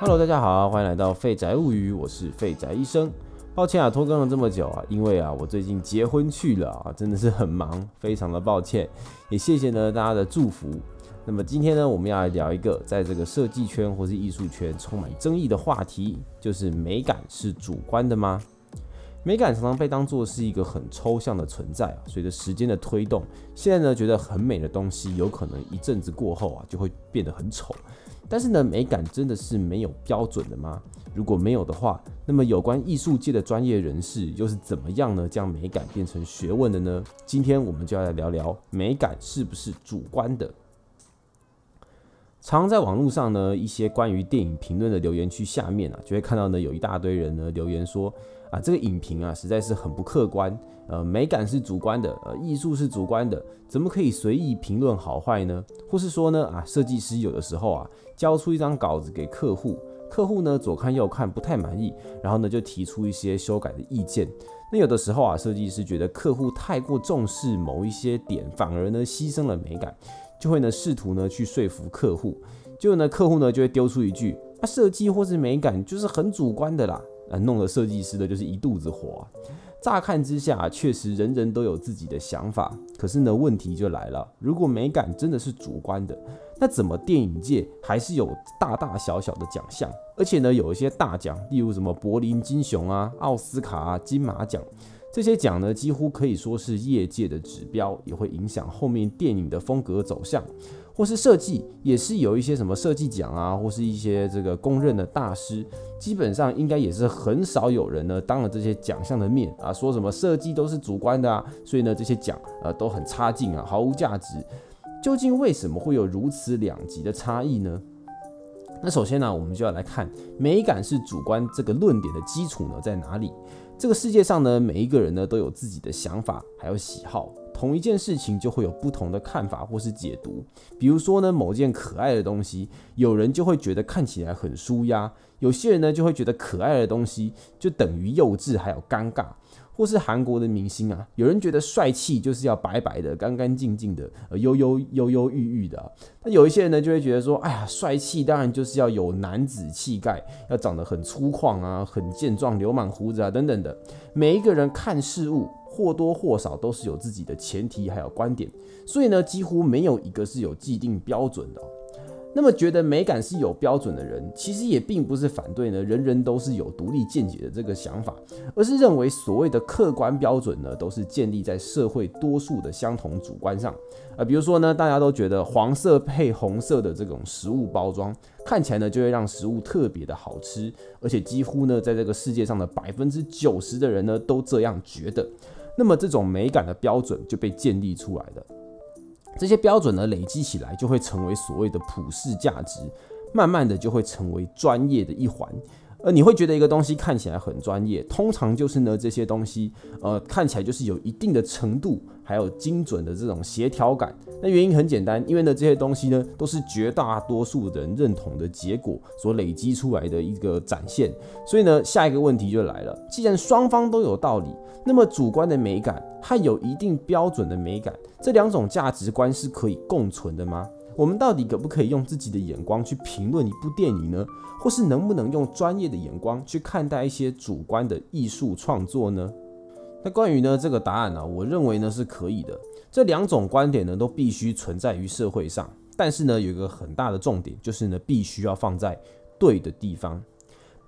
Hello，大家好，欢迎来到废宅物语，我是废宅医生。抱歉啊，拖更了这么久啊，因为啊，我最近结婚去了啊，真的是很忙，非常的抱歉。也谢谢呢大家的祝福。那么今天呢，我们要来聊一个在这个设计圈或是艺术圈充满争议的话题，就是美感是主观的吗？美感常常被当作是一个很抽象的存在啊。随着时间的推动，现在呢，觉得很美的东西，有可能一阵子过后啊，就会变得很丑。但是呢，美感真的是没有标准的吗？如果没有的话，那么有关艺术界的专业人士又是怎么样呢？将美感变成学问的呢？今天我们就要来聊聊美感是不是主观的。常在网络上呢，一些关于电影评论的留言区下面啊，就会看到呢，有一大堆人呢留言说啊，这个影评啊实在是很不客观，呃，美感是主观的，呃，艺术是主观的，怎么可以随意评论好坏呢？或是说呢，啊，设计师有的时候啊。交出一张稿子给客户，客户呢左看右看不太满意，然后呢就提出一些修改的意见。那有的时候啊，设计师觉得客户太过重视某一些点，反而呢牺牲了美感，就会呢试图呢去说服客户。结果呢客户呢就会丢出一句：啊，设计或是美感就是很主观的啦，啊，弄得设计师的就是一肚子火。乍看之下，确实人人都有自己的想法。可是呢，问题就来了：如果美感真的是主观的，那怎么电影界还是有大大小小的奖项？而且呢，有一些大奖，例如什么柏林金熊啊、奥斯卡啊、金马奖，这些奖呢，几乎可以说是业界的指标，也会影响后面电影的风格走向。或是设计也是有一些什么设计奖啊，或是一些这个公认的大师，基本上应该也是很少有人呢当了这些奖项的面啊，说什么设计都是主观的啊，所以呢这些奖呃都很差劲啊，毫无价值。究竟为什么会有如此两极的差异呢？那首先呢，我们就要来看美感是主观这个论点的基础呢在哪里？这个世界上呢，每一个人呢都有自己的想法，还有喜好。同一件事情就会有不同的看法或是解读。比如说呢，某件可爱的东西，有人就会觉得看起来很舒压；有些人呢就会觉得可爱的东西就等于幼稚还有尴尬。或是韩国的明星啊，有人觉得帅气就是要白白的、干干净净的、呃悠悠悠悠郁郁的。那有一些人呢就会觉得说，哎呀，帅气当然就是要有男子气概，要长得很粗犷啊、很健壮、留满胡子啊等等的。每一个人看事物。或多或少都是有自己的前提还有观点，所以呢，几乎没有一个是有既定标准的。那么，觉得美感是有标准的人，其实也并不是反对呢，人人都是有独立见解的这个想法，而是认为所谓的客观标准呢，都是建立在社会多数的相同主观上。啊，比如说呢，大家都觉得黄色配红色的这种食物包装看起来呢，就会让食物特别的好吃，而且几乎呢，在这个世界上的百分之九十的人呢，都这样觉得。那么这种美感的标准就被建立出来了，这些标准呢累积起来就会成为所谓的普世价值，慢慢的就会成为专业的一环。而你会觉得一个东西看起来很专业，通常就是呢这些东西呃看起来就是有一定的程度，还有精准的这种协调感。那原因很简单，因为呢这些东西呢都是绝大多数人认同的结果所累积出来的一个展现。所以呢下一个问题就来了，既然双方都有道理。那么主观的美感和有一定标准的美感，这两种价值观是可以共存的吗？我们到底可不可以用自己的眼光去评论一部电影呢？或是能不能用专业的眼光去看待一些主观的艺术创作呢？那关于呢这个答案呢，我认为呢是可以的。这两种观点呢都必须存在于社会上，但是呢有一个很大的重点，就是呢必须要放在对的地方，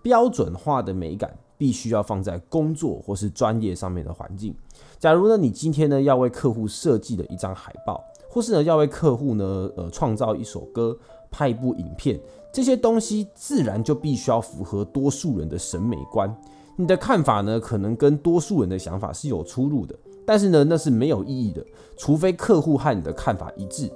标准化的美感。必须要放在工作或是专业上面的环境。假如呢，你今天呢要为客户设计的一张海报，或是呢要为客户呢呃创造一首歌、拍一部影片，这些东西自然就必须要符合多数人的审美观。你的看法呢，可能跟多数人的想法是有出入的，但是呢，那是没有意义的，除非客户和你的看法一致。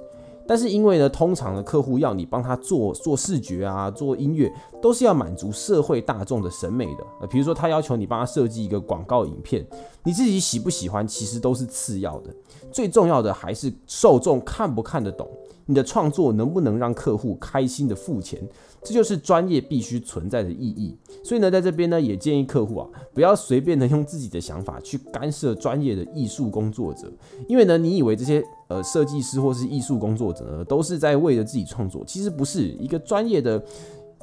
但是因为呢，通常的客户要你帮他做做视觉啊，做音乐，都是要满足社会大众的审美的。呃，比如说他要求你帮他设计一个广告影片，你自己喜不喜欢其实都是次要的，最重要的还是受众看不看得懂，你的创作能不能让客户开心的付钱。这就是专业必须存在的意义，所以呢，在这边呢，也建议客户啊，不要随便的用自己的想法去干涉专业的艺术工作者，因为呢，你以为这些呃设计师或是艺术工作者呢，都是在为了自己创作，其实不是一个专业的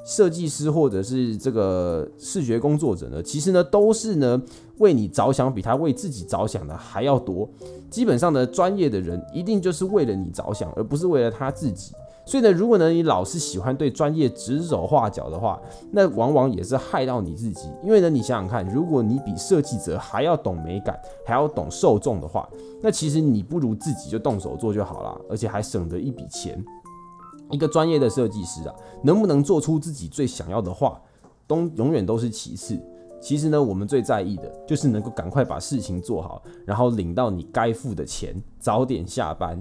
设计师或者是这个视觉工作者呢，其实呢都是呢为你着想，比他为自己着想的还要多。基本上呢，专业的人一定就是为了你着想，而不是为了他自己。所以呢，如果呢你老是喜欢对专业指手画脚的话，那往往也是害到你自己。因为呢，你想想看，如果你比设计者还要懂美感，还要懂受众的话，那其实你不如自己就动手做就好了，而且还省得一笔钱。一个专业的设计师啊，能不能做出自己最想要的画，都永远都是其次。其实呢，我们最在意的就是能够赶快把事情做好，然后领到你该付的钱，早点下班。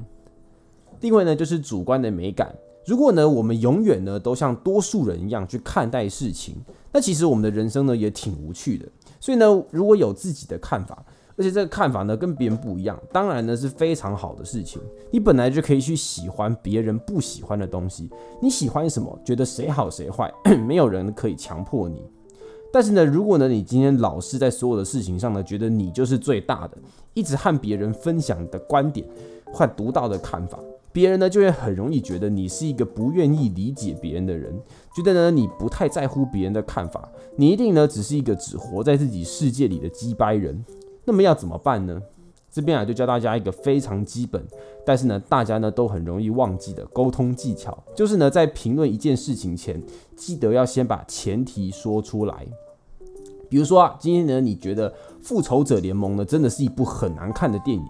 另外呢，就是主观的美感。如果呢，我们永远呢都像多数人一样去看待事情，那其实我们的人生呢也挺无趣的。所以呢，如果有自己的看法，而且这个看法呢跟别人不一样，当然呢是非常好的事情。你本来就可以去喜欢别人不喜欢的东西，你喜欢什么，觉得谁好谁坏，没有人可以强迫你。但是呢，如果呢你今天老是在所有的事情上呢，觉得你就是最大的，一直和别人分享的观点或独到的看法。别人呢就会很容易觉得你是一个不愿意理解别人的人，觉得呢你不太在乎别人的看法，你一定呢只是一个只活在自己世界里的鸡掰人。那么要怎么办呢？这边啊就教大家一个非常基本，但是呢大家呢都很容易忘记的沟通技巧，就是呢在评论一件事情前，记得要先把前提说出来。比如说啊，今天呢你觉得《复仇者联盟》呢真的是一部很难看的电影。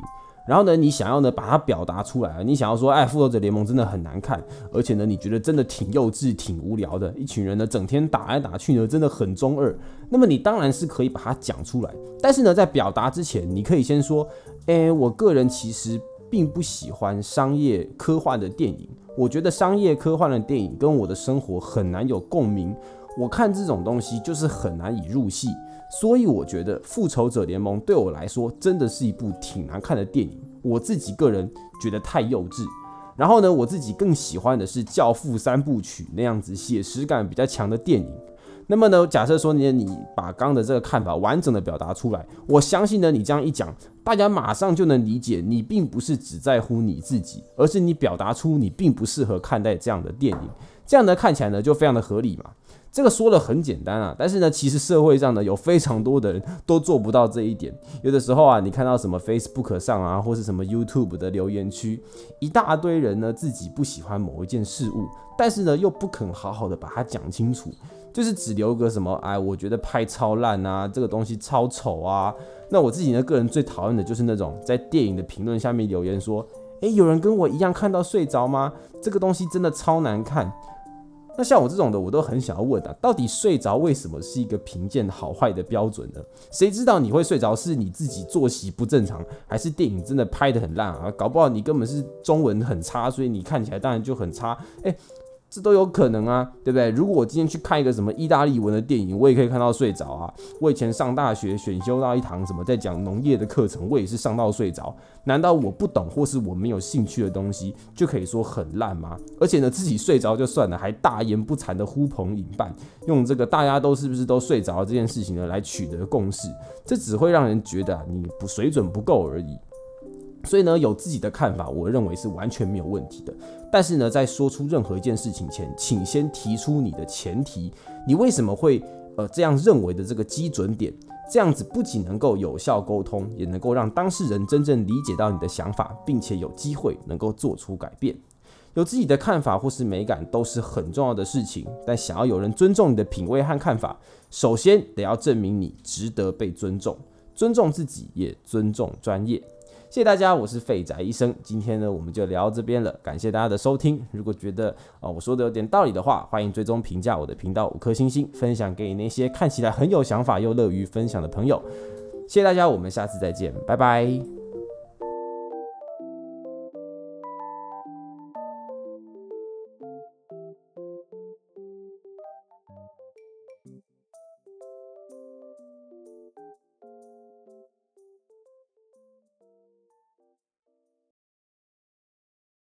然后呢，你想要呢把它表达出来，你想要说，哎，复仇者联盟真的很难看，而且呢，你觉得真的挺幼稚、挺无聊的，一群人呢整天打来打去呢，真的很中二。那么你当然是可以把它讲出来，但是呢，在表达之前，你可以先说，哎，我个人其实并不喜欢商业科幻的电影，我觉得商业科幻的电影跟我的生活很难有共鸣，我看这种东西就是很难以入戏。所以我觉得《复仇者联盟》对我来说真的是一部挺难看的电影，我自己个人觉得太幼稚。然后呢，我自己更喜欢的是《教父》三部曲那样子写实感比较强的电影。那么呢，假设说你你把刚的这个看法完整的表达出来，我相信呢，你这样一讲，大家马上就能理解，你并不是只在乎你自己，而是你表达出你并不适合看待这样的电影。这样呢，看起来呢就非常的合理嘛。这个说的很简单啊，但是呢，其实社会上呢有非常多的人都做不到这一点。有的时候啊，你看到什么 Facebook 上啊，或是什么 YouTube 的留言区，一大堆人呢自己不喜欢某一件事物，但是呢又不肯好好的把它讲清楚，就是只留个什么哎，我觉得拍超烂啊，这个东西超丑啊。那我自己呢个人最讨厌的就是那种在电影的评论下面留言说，诶，有人跟我一样看到睡着吗？这个东西真的超难看。那像我这种的，我都很想要问啊，到底睡着为什么是一个评鉴好坏的标准呢？谁知道你会睡着是你自己作息不正常，还是电影真的拍得很烂啊？搞不好你根本是中文很差，所以你看起来当然就很差。诶。这都有可能啊，对不对？如果我今天去看一个什么意大利文的电影，我也可以看到睡着啊。我以前上大学选修到一堂什么在讲农业的课程，我也是上到睡着。难道我不懂或是我没有兴趣的东西就可以说很烂吗？而且呢，自己睡着就算了，还大言不惭的呼朋引伴，用这个大家都是不是都睡着这件事情呢来取得共识，这只会让人觉得你不水准不够而已。所以呢，有自己的看法，我认为是完全没有问题的。但是呢，在说出任何一件事情前，请先提出你的前提，你为什么会呃这样认为的这个基准点，这样子不仅能够有效沟通，也能够让当事人真正理解到你的想法，并且有机会能够做出改变。有自己的看法或是美感都是很重要的事情，但想要有人尊重你的品味和看法，首先得要证明你值得被尊重，尊重自己，也尊重专业。谢谢大家，我是废宅医生。今天呢，我们就聊到这边了。感谢大家的收听。如果觉得啊我说的有点道理的话，欢迎追踪评价我的频道五颗星星，分享给那些看起来很有想法又乐于分享的朋友。谢谢大家，我们下次再见，拜拜。